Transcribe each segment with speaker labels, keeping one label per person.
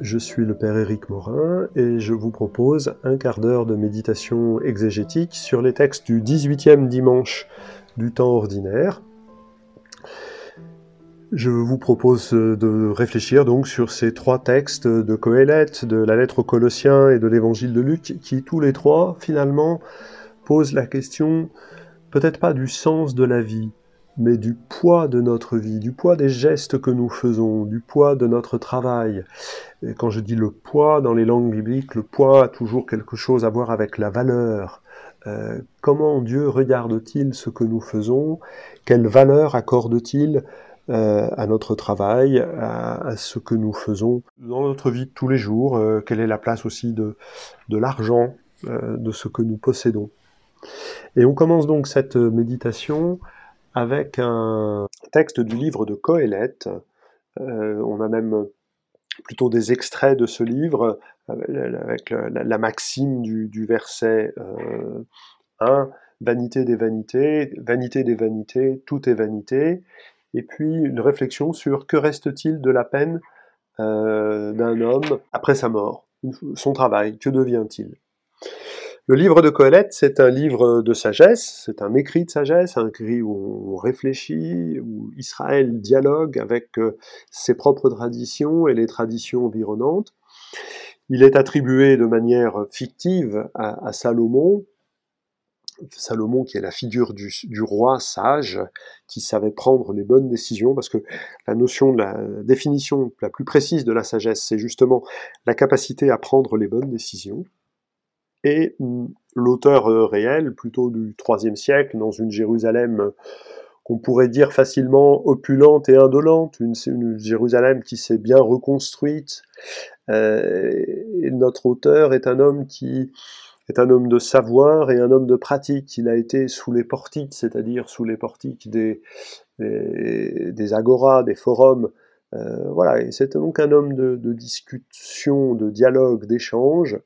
Speaker 1: Je suis le Père Éric Morin et je vous propose un quart d'heure de méditation exégétique sur les textes du 18e dimanche du temps ordinaire. Je vous propose de réfléchir donc sur ces trois textes de Coëlette, de la lettre aux Colossiens et de l'évangile de Luc, qui tous les trois finalement posent la question peut-être pas du sens de la vie, mais du poids de notre vie, du poids des gestes que nous faisons, du poids de notre travail. Et quand je dis le poids dans les langues bibliques, le poids a toujours quelque chose à voir avec la valeur. Euh, comment Dieu regarde-t-il ce que nous faisons? Quelle valeur accorde-t-il euh, à notre travail, à, ce que nous faisons dans notre vie de tous les jours? Euh, Quelle est la place aussi de, de l'argent, de ce que nous possédons? Et on commence donc cette méditation avec un texte du livre de Coëlette. Euh, on a même plutôt des extraits de ce livre avec la, maxime du, verset 1, euh, vanité des vanités, vanité des vanités, tout est vanité, et puis une réflexion sur que reste-t-il de la peine euh, d'un homme après sa mort, son travail, que devient-il? Le livre de Colette, c'est un livre de sagesse, c'est un écrit de sagesse, un écrit où on réfléchit, où Israël dialogue avec euh, ses propres traditions et les traditions environnantes. Il est attribué de manière fictive à, Salomon, Salomon qui est la figure du, roi sage, qui savait prendre les bonnes décisions, parce que la notion la définition la plus précise de la sagesse, c'est justement la capacité à prendre les bonnes décisions et mm, l'auteur euh, réel, plutôt du IIIe siècle, dans une Jérusalem euh, qu'on pourrait dire facilement opulente et indolente, une, Jérusalem qui s'est bien reconstruite. Euh, et notre auteur est un homme qui est un homme de savoir et un homme de pratique. Il a été sous les portiques, c'est-à-dire sous les portiques des, des, des agoras, des forums. Voilà, et c'est donc un homme de, de discussion, de dialogue, d'échange.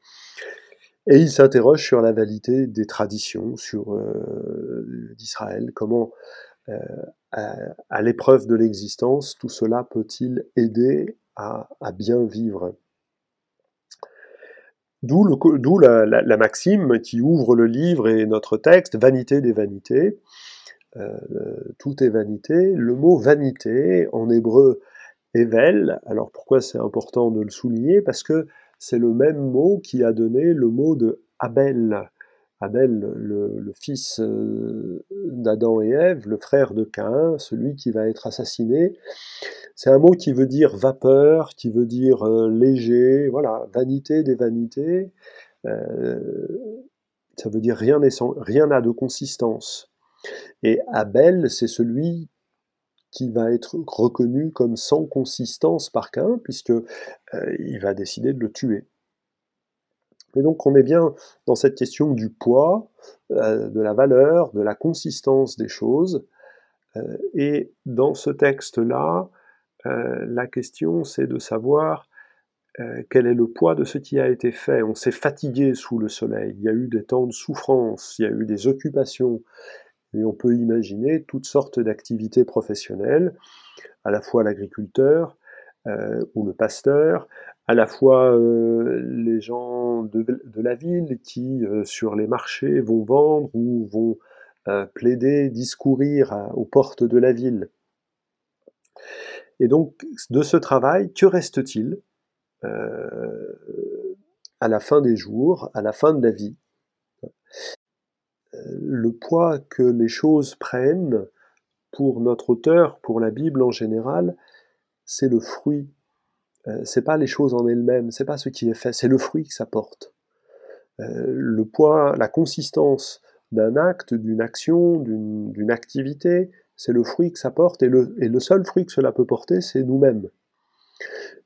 Speaker 1: Et il s'interroge sur la validité des traditions, sur euh, d'Israël, comment euh, à, l'épreuve de l'existence, tout cela peut-il aider à, bien vivre? D'où la, la, maxime qui ouvre le livre et notre texte, vanité des vanités. Euh, tout est vanité. Le mot vanité, en hébreu, Evel. Alors pourquoi c'est important de le souligner? Parce que c'est le même mot qui a donné le mot de Abel. Abel, le, fils euh, d'Adam et Ève, le frère de Caïn, celui qui va être assassiné. C'est un mot qui veut dire vapeur, qui veut dire euh, léger, voilà, vanité des vanités. Euh, ça veut dire rien n'a de consistance. Et Abel, c'est celui qui va être reconnu comme sans consistance par Cain, puisque euh, il va décider de le tuer. Et donc on est bien dans cette question du poids, euh, de la valeur, de la consistance des choses. Euh, et dans ce texte-là, la question c'est de savoir quel est le poids de ce qui a été fait. On s'est fatigué sous le soleil, il y a eu des temps de souffrance, il y a eu des occupations, on peut imaginer toutes sortes d'activités professionnelles, à la fois l'agriculteur euh, ou le pasteur, à la fois euh, les gens de, la ville qui, euh, sur les marchés, vont vendre ou vont plaider, discourir aux portes de la ville. Et donc, de ce travail, que reste-t-il à la fin des jours, à la fin de la vie? Le poids que les choses prennent pour notre auteur, pour la Bible en général, c'est le fruit. Euh, c'est pas les choses en elles-mêmes, c'est pas ce qui est fait, c'est le fruit que ça porte. Euh, le poids, la consistance d'un acte, d'une action, d'une activité, c'est le fruit que ça porte, et le, seul fruit que cela peut porter, c'est nous-mêmes.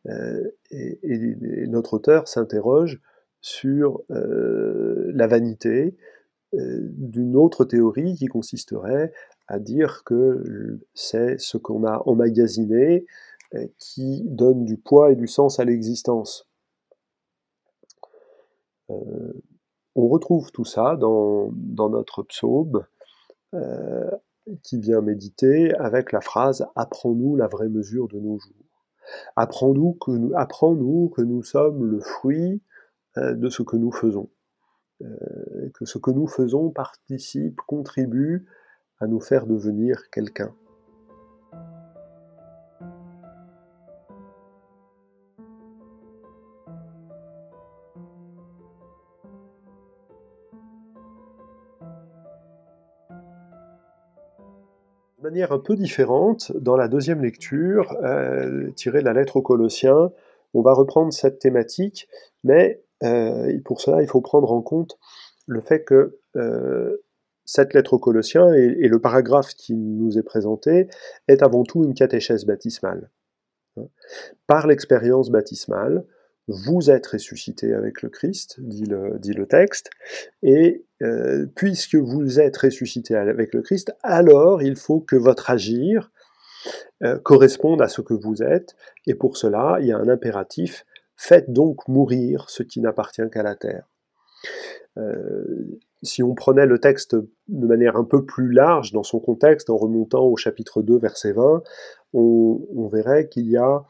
Speaker 1: Euh, et, notre auteur s'interroge sur la vanité, euh, d'une autre théorie qui consisterait à dire que c'est ce qu'on a emmagasiné euh, qui donne du poids et du sens à l'existence. Euh, on retrouve tout ça dans, notre psaume qui vient méditer avec la phrase Apprends-nous la vraie mesure de nos jours. Apprends-nous que, nous, que nous sommes le fruit euh, de ce que nous faisons. Euh, que ce que nous faisons participe, contribue à nous faire devenir quelqu'un. De manière un peu différente, dans la deuxième lecture, euh, tirée de la lettre aux Colossiens, on va reprendre cette thématique, mais euh, pour cela, il faut prendre en compte le fait que euh, cette lettre aux Colossiens et, et, le paragraphe qui nous est présenté est avant tout une catéchèse baptismale. Par l'expérience baptismale, vous êtes ressuscité avec le Christ, dit le, texte, et euh, puisque vous êtes ressuscité avec le Christ, alors il faut que votre agir corresponde à ce que vous êtes, et pour cela, il y a un impératif, faites donc mourir ce qui n'appartient qu'à la terre. Euh, si on prenait le texte de manière un peu plus large dans son contexte, en remontant au chapitre 2, verset 20, on, verrait qu'il y a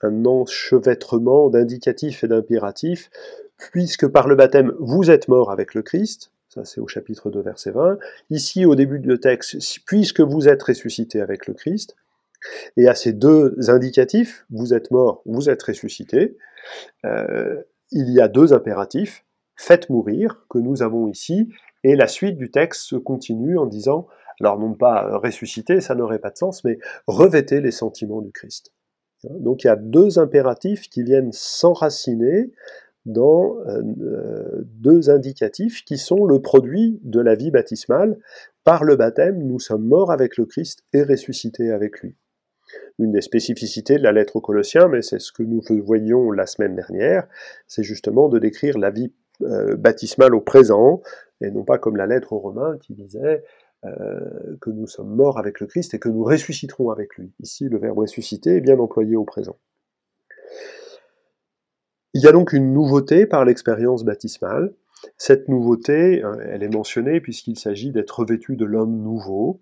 Speaker 1: un enchevêtrement d'indicatifs et d'impératifs, puisque par le baptême vous êtes mort avec le Christ, ça c'est au chapitre 2 verset 20, ici au début du texte, puisque vous êtes ressuscité avec le Christ, et à ces deux indicatifs, vous êtes mort, vous êtes ressuscité, il y a deux impératifs, faites mourir, que nous avons ici, et la suite du texte se continue en disant, alors non pas ressusciter, ça n'aurait pas de sens, mais revêtez les sentiments du Christ. Donc il y a deux impératifs qui viennent s'enraciner dans euh, deux indicatifs qui sont le produit de la vie baptismale. Par le baptême, nous sommes morts avec le Christ et ressuscités avec lui. Une des spécificités de la lettre aux Colossiens, mais c'est ce que nous voyions la semaine dernière, c'est justement de décrire la vie euh, baptismale au présent, et non pas comme la lettre aux Romains qui disait euh, que nous sommes morts avec le Christ et que nous ressusciterons avec lui. Ici, le verbe ressusciter est bien employé au présent. Il y a donc une nouveauté par l'expérience baptismale. Cette nouveauté, hein, elle est mentionnée puisqu'il s'agit d'être revêtu de l'homme nouveau.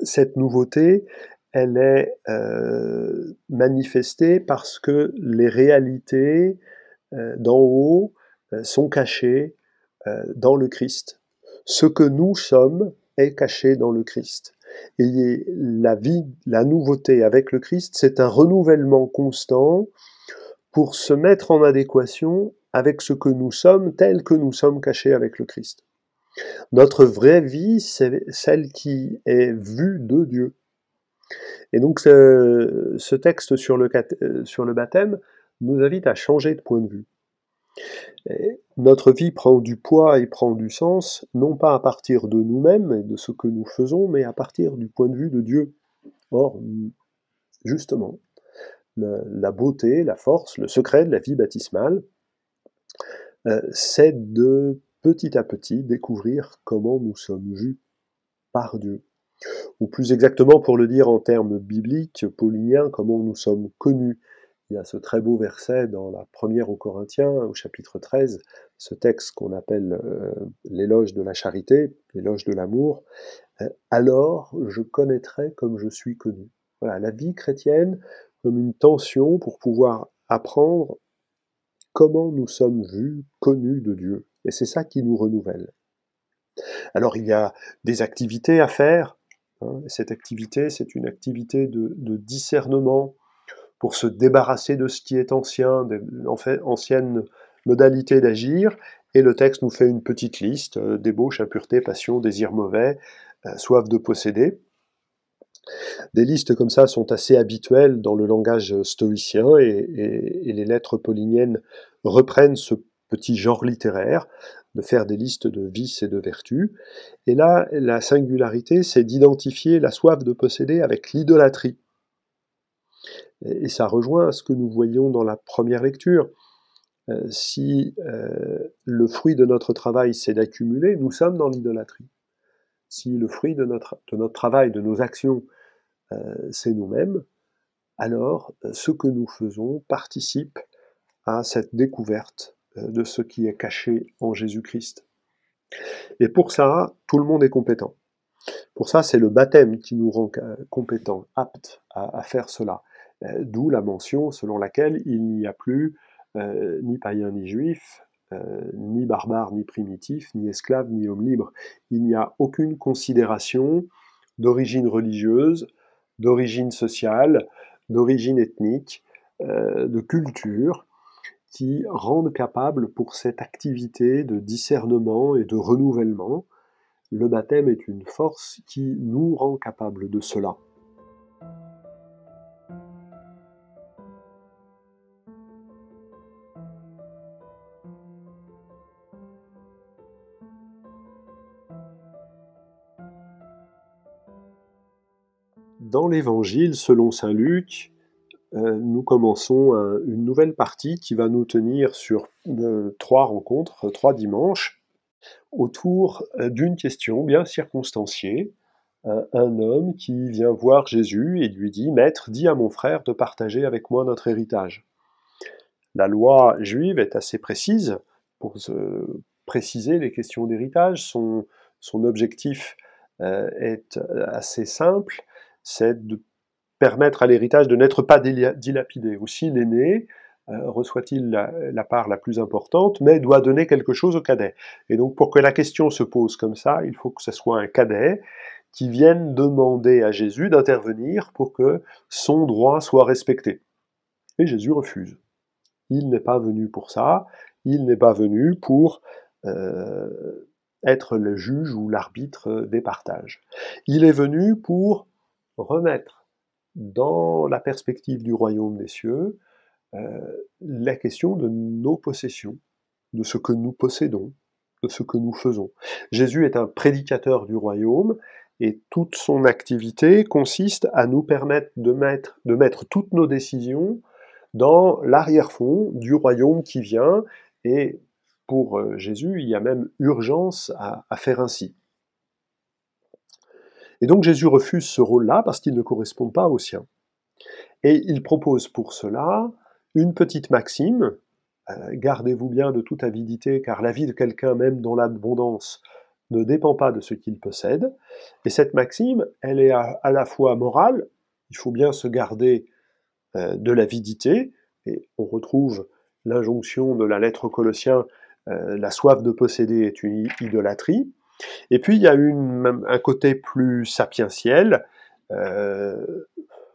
Speaker 1: Cette nouveauté, elle est euh, manifestée parce que les réalités euh, d'en haut sont cachées dans le Christ. Ce que nous sommes est caché dans le Christ. Et la vie, la nouveauté avec le Christ, c'est un renouvellement constant pour se mettre en adéquation avec ce que nous sommes, tel que nous sommes cachés avec le Christ. Notre vraie vie, c'est celle qui est vue de Dieu. Et donc ce, texte sur le, sur le baptême nous invite à changer de point de vue notre vie prend du poids et prend du sens, non pas à partir de nous-mêmes et de ce que nous faisons, mais à partir du point de vue de Dieu. Or, justement, la beauté, la force, le secret de la vie baptismale, euh, c'est de petit à petit découvrir comment nous sommes vus par Dieu. Ou plus exactement, pour le dire en termes bibliques, pauliniens, comment nous sommes connus il y a ce très beau verset dans la première aux Corinthiens, au chapitre 13, ce texte qu'on appelle euh, l'éloge de la charité, l'éloge de l'amour. Euh, alors je connaîtrai comme je suis connu. Voilà, la vie chrétienne comme une tension pour pouvoir apprendre comment nous sommes vus, connus de Dieu. Et c'est ça qui nous renouvelle. Alors il y a des activités à faire. Hein, cette activité, c'est une activité de, discernement, pour se débarrasser de ce qui est ancien, en fait, ancienne modalité d'agir, et le texte nous fait une petite liste, euh, débauche, impureté, passion, désir mauvais, euh, soif de posséder. Des listes comme ça sont assez habituelles dans le langage stoïcien et, les lettres pauliniennes reprennent ce petit genre littéraire de faire des listes de vices et de vertus. Et là, la singularité, c'est d'identifier la soif de posséder avec l'idolâtrie. Et ça rejoint ce que nous voyons dans la première lecture. Euh, si euh, le fruit de notre travail c'est d'accumuler, nous sommes dans l'idolâtrie. Si le fruit de notre, travail, de nos actions, euh, c'est nous-mêmes, alors ce que nous faisons participe à cette découverte de ce qui est caché en Jésus-Christ. Et pour ça, tout le monde est compétent. Pour ça, c'est le baptême qui nous rend compétents, aptes à, faire cela. Euh, d'où la mention selon laquelle il n'y a plus euh, ni païen ni juif, euh, ni barbare ni primitif, ni esclave ni homme libre. Il n'y a aucune considération d'origine religieuse, d'origine sociale, d'origine ethnique, de culture, qui rendent capable pour cette activité de discernement et de renouvellement. Le baptême est une force qui nous rend capable de cela. Dans l'Évangile selon Saint Luc, nous commençons une nouvelle partie qui va nous tenir sur euh, trois rencontres, trois dimanches, autour euh, d'une question bien circonstanciée. un homme qui vient voir Jésus et lui dit Maître, dis à mon frère de partager avec moi notre héritage. La loi juive est assez précise pour préciser les questions d'héritage. Son objectif est assez simple c'est de permettre à l'héritage de n'être pas dilapidé. Aussi, l'aîné euh, reçoit-il la, part la plus importante, mais doit donner quelque chose au cadet. Et donc, pour que la question se pose comme ça, il faut que ce soit un cadet qui vienne demander à Jésus d'intervenir pour que son droit soit respecté. Et Jésus refuse. Il n'est pas venu pour ça, il n'est pas venu pour euh, être le juge ou l'arbitre des partages. Il est venu pour remettre dans la perspective du royaume des cieux euh, la question de nos possessions, de ce que nous possédons, de ce que nous faisons. Jésus est un prédicateur du royaume et toute son activité consiste à nous permettre de mettre, toutes nos décisions dans l'arrière-fond du royaume qui vient et pour euh, Jésus, il y a même urgence à faire ainsi. Et donc Jésus refuse ce rôle-là parce qu'il ne correspond pas au sien. Et il propose pour cela une petite maxime, euh, gardez-vous bien de toute avidité, car la vie de quelqu'un, même dans l'abondance, ne dépend pas de ce qu'il possède. Et cette maxime, elle est à, la fois morale, il faut bien se garder euh, de l'avidité, et on retrouve l'injonction de la lettre aux Colossiens, euh, la soif de posséder est une idolâtrie, et puis il y a un côté plus sapientiel. Euh,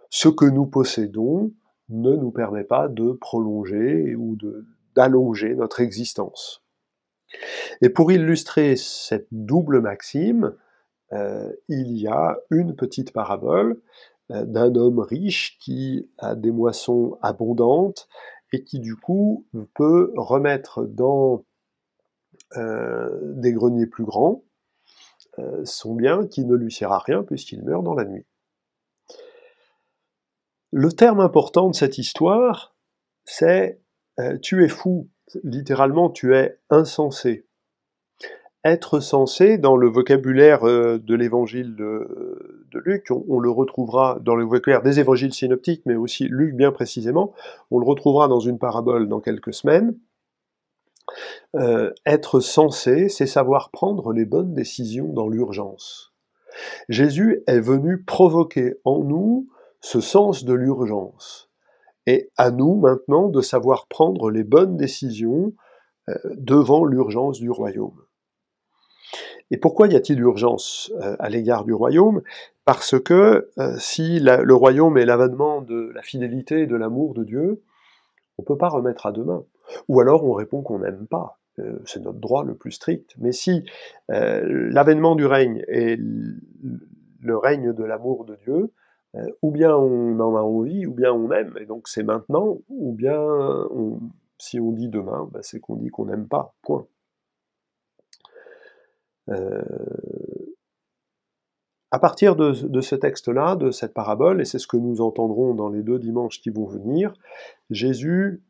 Speaker 1: ce que nous possédons ne nous permet pas de prolonger ou d'allonger notre existence. Et pour illustrer cette double maxime, euh, il y a une petite parabole euh, d'un homme riche qui a des moissons abondantes et qui du coup peut remettre dans des greniers plus grands son bien qui ne lui sert à rien puisqu'il meurt dans la nuit. Le terme important de cette histoire, c'est euh, tu es fou, littéralement tu es insensé. Être sensé, dans le vocabulaire euh, de l'évangile de, Luc, on, le retrouvera dans le vocabulaire des évangiles synoptiques, mais aussi Luc bien précisément, on le retrouvera dans une parabole dans quelques semaines, euh, être sensé, c'est savoir prendre les bonnes décisions dans l'urgence. Jésus est venu provoquer en nous ce sens de l'urgence. Et à nous maintenant de savoir prendre les bonnes décisions euh, devant l'urgence du royaume. Et pourquoi y a-t-il urgence euh, à l'égard du royaume? Parce que si le royaume est l'avènement de la fidélité et de l'amour de Dieu, on ne peut pas remettre à demain. Ou alors on répond qu'on n'aime pas. Euh, c'est notre droit le plus strict. Mais si euh, l'avènement du règne est le règne de l'amour de Dieu, euh, ou bien on en a envie, ou bien on aime, et donc c'est maintenant, ou bien si on dit demain, bah, c'est qu'on dit qu'on n'aime pas, point. À partir de, ce texte-là, de cette parabole, et c'est ce que nous entendrons dans les deux dimanches qui vont venir, Jésus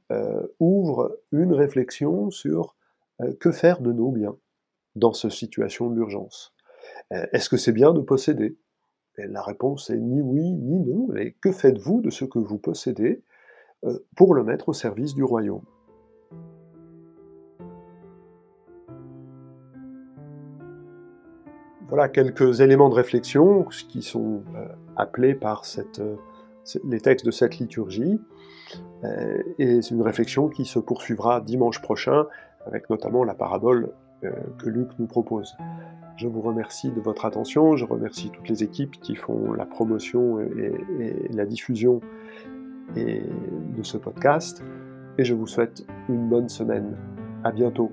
Speaker 1: ouvre une réflexion sur euh, que faire de nos biens dans cette situation d'urgence euh, Est-ce que c'est bien de posséder? La réponse est ni oui ni non. Et que faites-vous de ce que vous possédez euh, pour le mettre au service du royaume? Voilà quelques éléments de réflexion qui sont appelés par cette, les textes de cette liturgie. et c'est une réflexion qui se poursuivra dimanche prochain avec notamment la parabole que Luc nous propose. Je vous remercie de votre attention, je remercie toutes les équipes qui font la promotion et, la diffusion de ce podcast, et je vous souhaite une bonne semaine. À bientôt.